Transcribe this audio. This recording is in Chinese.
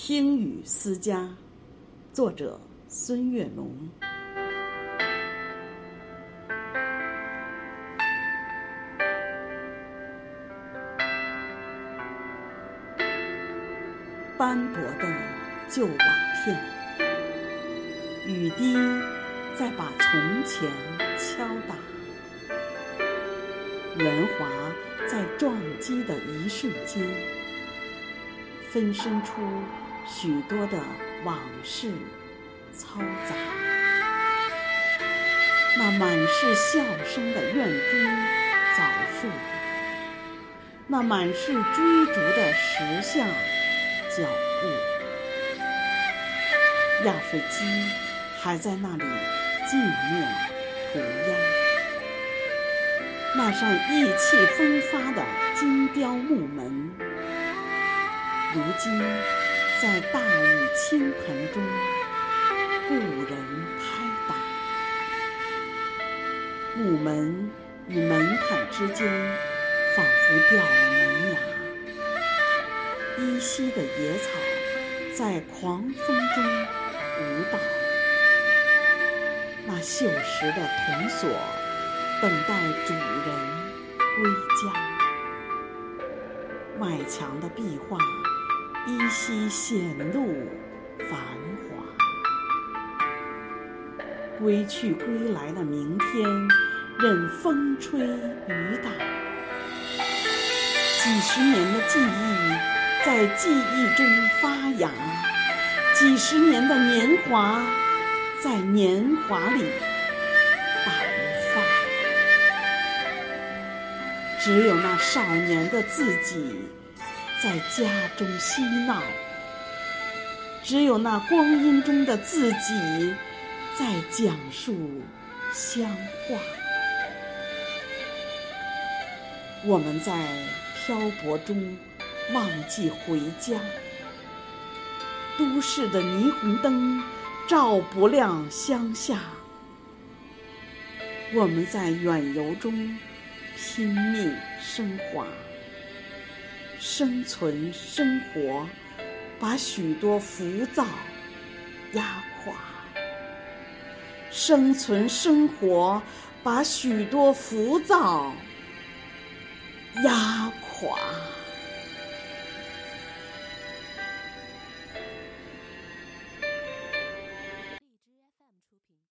听雨思家，作者孙月龙。斑驳的旧瓦片，雨滴在把从前敲打，圆滑在撞击的一瞬间，分身出许多的往事嘈杂。那满是笑声的院中枣树，那满是追逐的石像。脚步，压水机还在那里静默涂鸦。那扇意气风发的金雕木门，如今在大雨倾盆中故人拍打。木门与门槛之间，仿佛掉了门牙。依稀的野草在狂风中舞蹈，那锈蚀的铜锁等待主人归家。外墙的壁画依稀显露繁华。归去归来的明天，任风吹雨打。几十年的记忆。在记忆中发芽，几十年的年华，在年华里白发。只有那少年的自己在家中嬉闹，只有那光阴中的自己在讲述乡话。我们在漂泊中。忘记回家，都市的霓虹灯照不亮乡下。我们在远游中拼命升华，生存生活把许多浮躁压垮，生存生活把许多浮躁压垮。